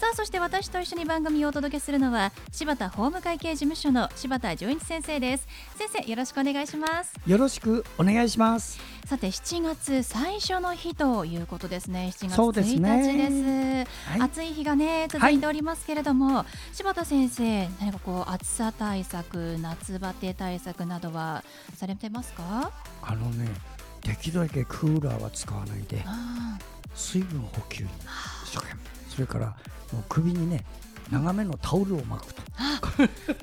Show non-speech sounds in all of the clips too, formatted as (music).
さあそして私と一緒に番組をお届けするのは柴田法務会計事務所の柴田純一先生です。先生よろしくお願いします。よろしくお願いします。さて7月最初の日ということですね。7月1日です、ね。はい、暑い日がね続いておりますけれども、はい、柴田先生何かこう暑さ対策夏バテ対策などはされてますか？あのねできるだけクーラーは使わないで水分補給に一生懸命それからもう首にね長めのタオルを巻くと。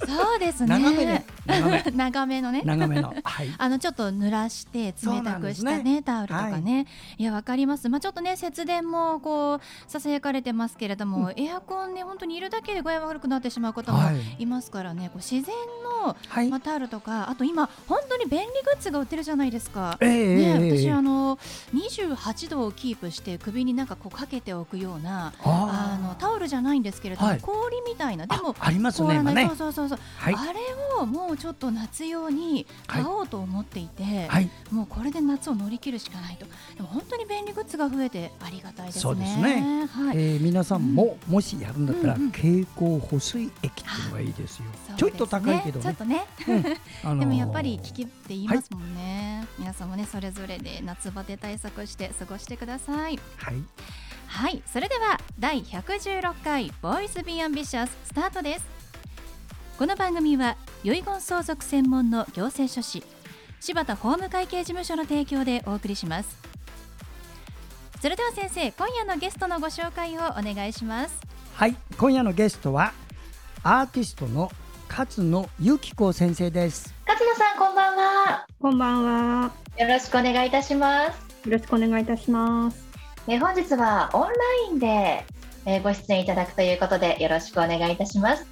そうですね。長めね。長め。(laughs) 長めのね。長めの。(laughs) はい。あのちょっと濡らして冷たくしたね、ね、タオルとかね。はい、いやわかります。まあちょっとね節電もこうささやかれてますけれども、うん、エアコンね本当にいるだけで具合悪くなってしまう方もいますからね。こう自然の、はい、まあタオルとかあと今本当に便利グッズが売ってるじゃないですか。えー、ね私あの28度をキープして首になんかこうかけておくようなあのタオルじゃないんですけれども、はい、氷みたいな。でもありますねね。そうそうそうそう、はい、あれをもうちょっと夏用に買おうと思っていて、はい、もうこれで夏を乗り切るしかないと。でも本当に便利グッズが増えてありがたいですね。そうですね、はい、えー、皆さんも、もしやるんだったら、うんうん、蛍光補水液っていうのがいいですよ、すね、ちょっと高いけどね。ちょっとね、うん。(laughs) あのー、でもやっぱり効きって言いますもんね、皆さんもねそれぞれで夏バテ対策して過ごしてください。はいはいそれでは第116回ボーイズビーアンビシャススタートです。この番組は遺言相続専門の行政書士柴田法務会計事務所の提供でお送りします。それでは先生今夜のゲストのご紹介をお願いします。はい今夜のゲストはアーティストの勝野由紀子先生です。勝野さんこんばんは。こんばんは。よろしくお願いいたします。よろしくお願いいたしますえ本日はオンラインで、えご出演いただくということでよろしくお願いいたします。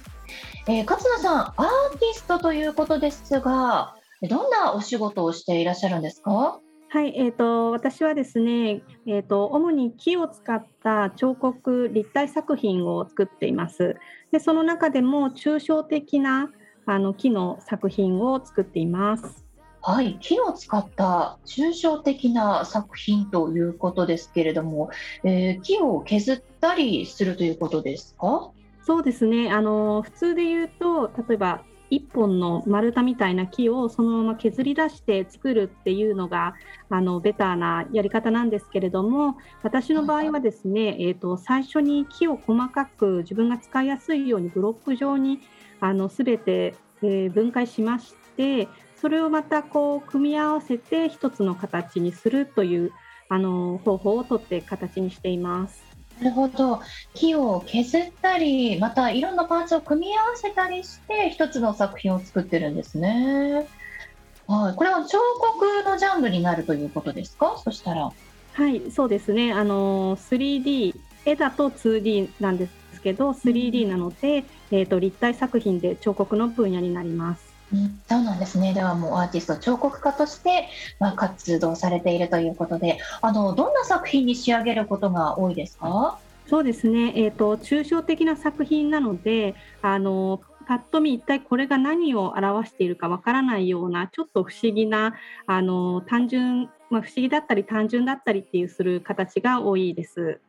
えー、勝野さん、アーティストということですが、どんなお仕事をしていらっしゃるんですか？はい、えーと、私はですね、えーと、主に木を使った彫刻立体作品を作っています。でその中でも抽象的なあの木の作品を作っています。はい、木を使った抽象的な作品ということですけれども、えー、木を削ったりするということですか？そうですね。あの普通で言うと例えば1本の丸太みたいな木をそのまま削り出して作るっていうのがあのベターなやり方なんですけれども私の場合はですね、えーと、最初に木を細かく自分が使いやすいようにブロック状にあの全て、えー、分解しましてそれをまたこう組み合わせて一つの形にするというあの方法をとって形にしています。なるほど木を削ったりまたいろんなパーツを組み合わせたりして一つの作品を作ってるんですね。はい、これは彫刻のジャンルになるということですか？そしたら。はいそうですねあの 3D 絵だと 2D なんですけど 3D なので、うん、えーと立体作品で彫刻の分野になります。うん、そうなんですね。ではもうアーティスト、彫刻家として、まあ、活動されているということで、あのどんな作品に仕上げることが多いですか？そうですね、えーと、抽象的な作品なので、あのぱっと見、一体これが何を表しているかわからないような、ちょっと不思議な、あの単純、まあ、不思議だったり、単純だったりっていうする形が多いです。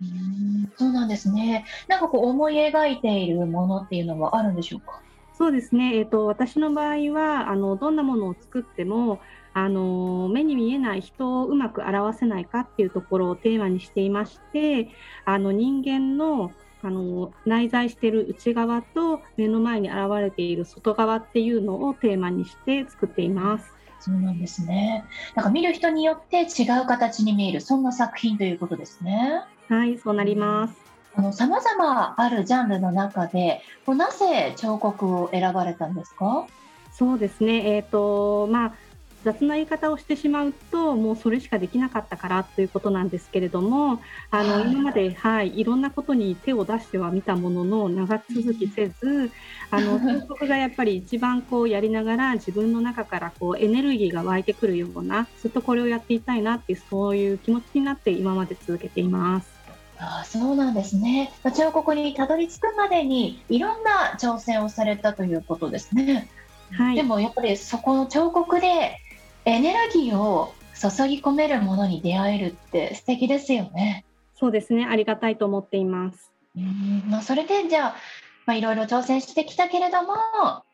うんそうなんですね。なんかこう思い描いているものっていうのはあるんでしょうか？そうですね、えーと、私の場合はあのどんなものを作ってもあの目に見えない人をうまく表せないかっていうところをテーマにしていましてあの人間のあの内在している内側と目の前に現れている外側っていうのをテーマにして作っています。そうなんですね。なんか見る人によって違う形に見えるそんな作品ということですね。はい、そうなります。さまざまあるジャンルの中でなぜ彫刻を選ばれたんですか？そうですね、えーとまあ、雑な言い方をしてしまうともうそれしかできなかったからということなんですけれどもあの、今まで、はい、いろんなことに手を出してはみたものの長続きせずあの (laughs) 彫刻がやっぱり一番こうやりながら自分の中からこうエネルギーが湧いてくるようなずっとこれをやっていたいなっていうそういう気持ちになって今まで続けています。あそうなんですね。彫刻にたどり着くまでにいろんな挑戦をされたということですね。はい、でもやっぱりそこの彫刻でエネルギーを注ぎ込めるものに出会えるって素敵ですよね。そうですね。ありがたいと思っています。うんまあ、それでじゃあ、まあ、いろいろ挑戦してきたけれども、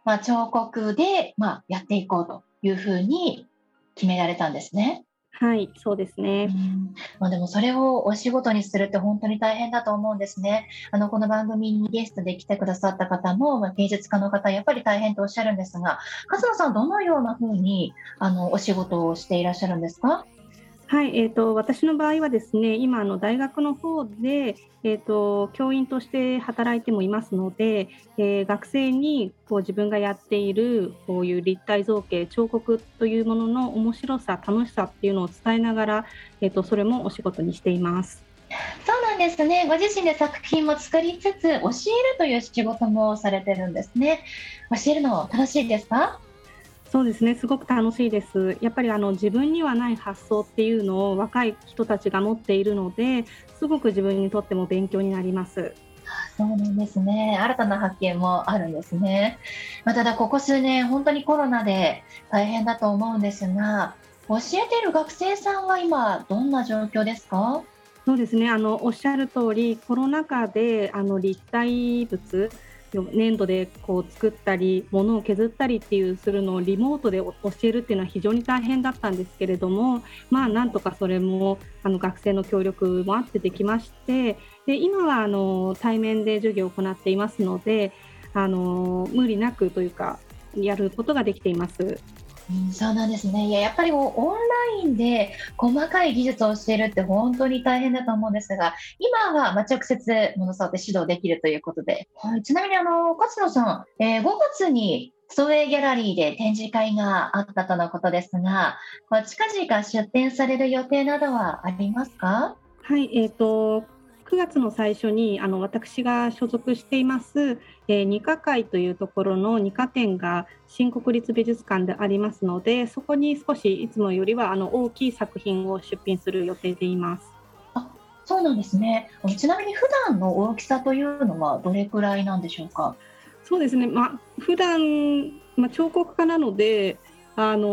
まあ、彫刻で、まあ、やっていこうというふうに決められたんですね。はい、そうですね。まあ、でもそれをお仕事にするって本当に大変だと思うんですね。あのこの番組にゲストで来てくださった方も、まあ、芸術家の方やっぱり大変とおっしゃるんですが、勝野さんどのようなふうにあのお仕事をしていらっしゃるんですか？はい、えーと、私の場合はですね今あの大学の方で、えーと、教員として働いてもいますので、えー、学生にこう自分がやっているこういう立体造形彫刻というものの面白さ楽しさっていうのを伝えながら、えーと、それもお仕事にしています。そうなんですね。ご自身で作品も作りつつ教えるという仕事もされてるんですね。教えるの楽しいですか？そうですね。すごく楽しいです。やっぱりあの自分にはない発想っていうのを若い人たちが持っているのですごく自分にとっても勉強になります。そうなんですね。新たな発見もあるんですね、まあ、ただここ数年本当にコロナで大変だと思うんですが教えている学生さんは今どんな状況ですか？そうですね。あのおっしゃる通りコロナ禍であの立体物粘土でこう作ったり物を削ったりっていうするのをリモートで教えるっていうのは非常に大変だったんですけれどもまあなんとかそれもあの学生の協力もあってできましてで今はあの対面で授業を行っていますのであの無理なくというかやることができています。うん、そうなんですね。いや、やっぱりオンラインで細かい技術を教えるって本当に大変だと思うんですが、今はま直接もの触って指導できるということで、はい、ちなみにあの勝野さん、えー、5月に創営ギャラリーで展示会があったとのことですが、近々出展される予定などはありますか？はい、えーと9月の最初にあの私が所属しています、えー、二課会というところの二課展が新国立美術館でありますのでそこに少しいつもよりはあの大きい作品を出品する予定でいます。あそうなんですね。ちなみに普段の大きさというのはどれくらいなんでしょうか？そうですね、まあ、普段、まあ、彫刻家なので、あの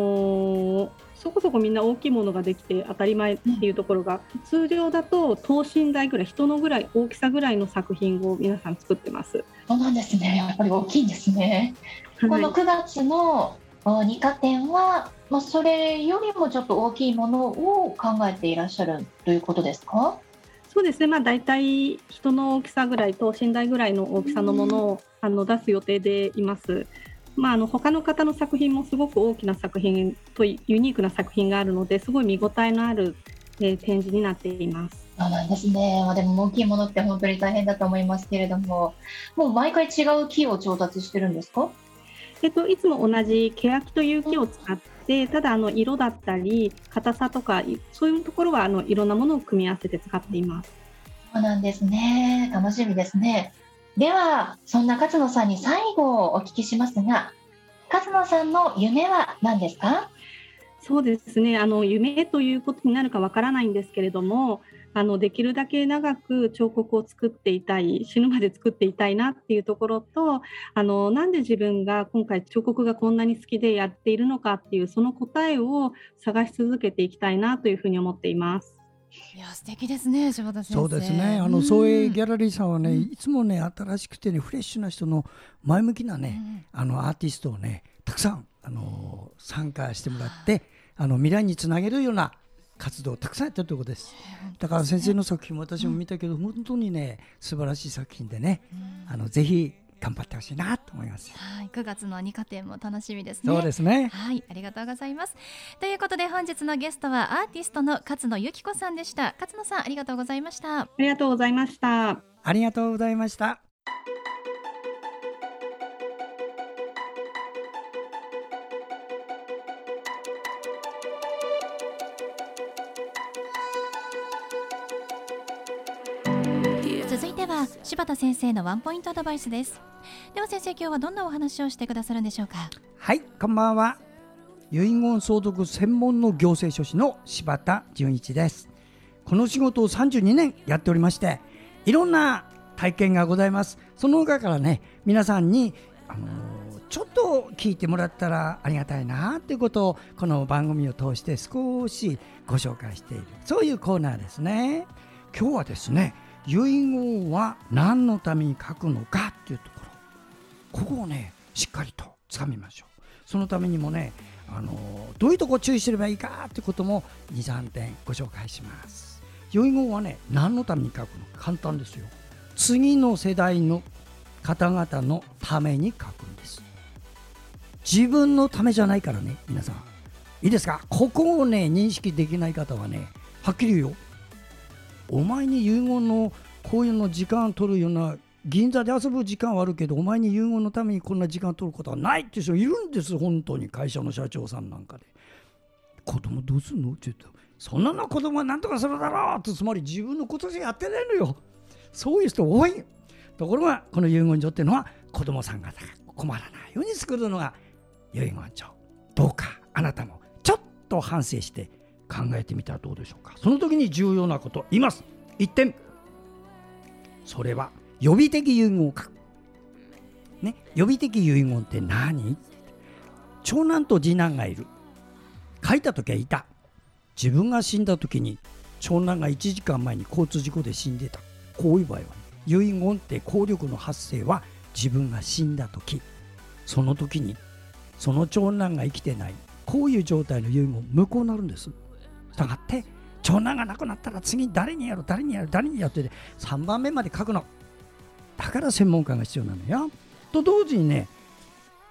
ーそこそこみんな大きいものができて当たり前っていうところが、うん、通常だと等身大ぐらい人のぐらい大きさぐらいの作品を皆さん作ってます。そうなんですねやっぱり大きいんですね。はい、この9月の二課展は、まあ、それよりもちょっと大きいものを考えていらっしゃるということですか？そうですね、まあ、大体人の大きさぐらい等身大ぐらいの大きさのものを、あの出す予定でいます。まあ、あの他の方の作品もすごく大きな作品とユニークな作品があるのですごい見応えのある、えー、展示になっています。そうなんですね、まあ、でも大きいものって本当に大変だと思いますけれどももう毎回違う木を調達してるんですか？えっと、いつも同じ欅という木を使って、ただあの色だったり硬さとかそういうところはあのいろんなものを組み合わせて使っています。そうなんですね楽しみですね。ではそんな勝野さんに最後をお聞きしますが勝野さんの夢は何ですか？そうですねあの夢ということになるかわからないんですけれどもあのできるだけ長く彫刻を作っていたい死ぬまで作っていたいなっていうところとあのなんで自分が今回彫刻がこんなに好きでやっているのかっていうその答えを探し続けていきたいなというふうに思っています。いや素敵ですね柴田先生。そうですね。あの創営ギャラリーさんはね、いつもね新しくてねフレッシュな人の前向きなね、あのアーティストをねたくさんあの参加してもらってあの未来につなげるような活動をたくさんやってるということです。だから先生の作品も私も見たけど、本当にね素晴らしい作品でね、あのぜひ頑張ってほしいなと思います。はい、9月の二課展も楽しみですね。そうですね。はい、ありがとうございます。ということで本日のゲストはアーティストの勝野由紀子さんでした。勝野さんありがとうございました。ありがとうございました。ありがとうございました。柴田先生のワンポイントアドバイスです。では先生今日はどんなお話をしてくださるんでしょうか？はいこんばんは。遺言相続専門の行政書士の柴田純一です。この仕事を32年やっておりましていろんな体験がございます。その中からね皆さんにあのちょっと聞いてもらったらありがたいなということをこの番組を通して少しご紹介しているそういうコーナーですね。今日はですね遺言は何のために書くのかっていうところ。ここをねしっかりとつかみましょう。そのためにもねあのどういうとこ注意すればいいかってことも23点ご紹介します。遺言はね何のために書くのか。簡単ですよ。次の世代の方々のために書くんです。自分のためじゃないからね皆さん。いいですか？ここをね認識できない方はねはっきり言うよ。お前に遺言のこういうの時間取るような銀座で遊ぶ時間はあるけどお前に遺言のためにこんな時間取ることはないっていう人いるんです本当に会社の社長さんなんかで。子供どうすんの？って言うと。そんなの子供は何とかするだろうってつまり自分のことしかやってないのよ。そういう人多い。ところがこの遺言状っていうのは子供さんが困らないように作るのが遺言状。どうかあなたもちょっと反省して考えてみたらどうでしょうか。その時に重要なこと言います。一点。それは予備的遺言を書く、ね、予備的遺言って何？長男と次男がいる。書いた時はいた。自分が死んだ時に長男が1時間前に交通事故で死んでた。こういう場合は、遺言って効力の発生は自分が死んだ時。その時にその長男が生きてない。こういう状態の遺言無効になるんです。たがって長男が亡くなったら次誰にやる？誰にやる？誰にやって3番目まで書くの。だから専門家が必要なのよ。と同時にね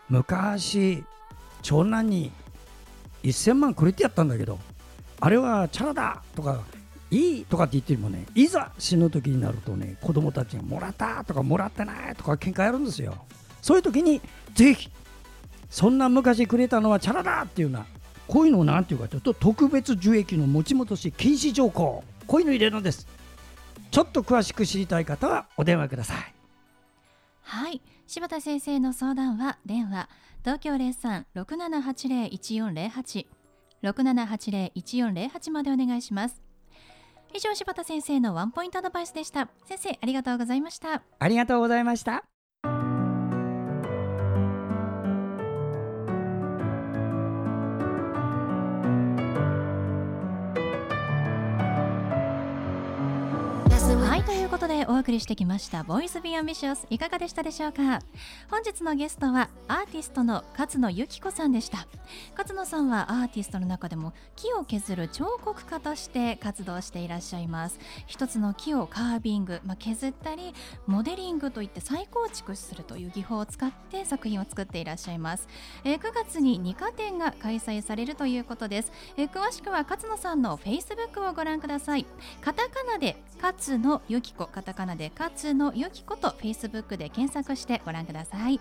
昔長男に1000万くれてやったんだけどあれはチャラだとかいいとかって言ってもね。いざ死ぬ時になるとね子供たちがもらったとかもらってないとか喧嘩やるんですよ。そういう時にぜひそんな昔くれたのはチャラだっていうようなこういうのを何ていうかというと特別受益の持ち戻し禁止条項こういうの入れるんです。ちょっと詳しく知りたい方はお電話ください。はい。柴田先生の相談は電話東京03-6780-1408 6780-1408までお願いします。以上柴田先生のワンポイントアドバイスでした。先生ありがとうございました。ありがとうございましたということでお送りしてきました「ボイスビアンビシャスいかがでしたでしょうか？本日のゲストはアーティストの勝野由紀子さんでした。勝野さんはアーティストの中でも木を削る彫刻家として活動していらっしゃいます。一つの木をカービング、まあ、削ったりモデリングといって再構築するという技法を使って作品を作っていらっしゃいます、えー、9月に2課展が開催されるということです、えー、詳しくは勝野さんのフェイスブックをご覧ください。カタカナで勝野ゆきこカタカナで勝野ゆきことフェイスブックで検索してご覧ください。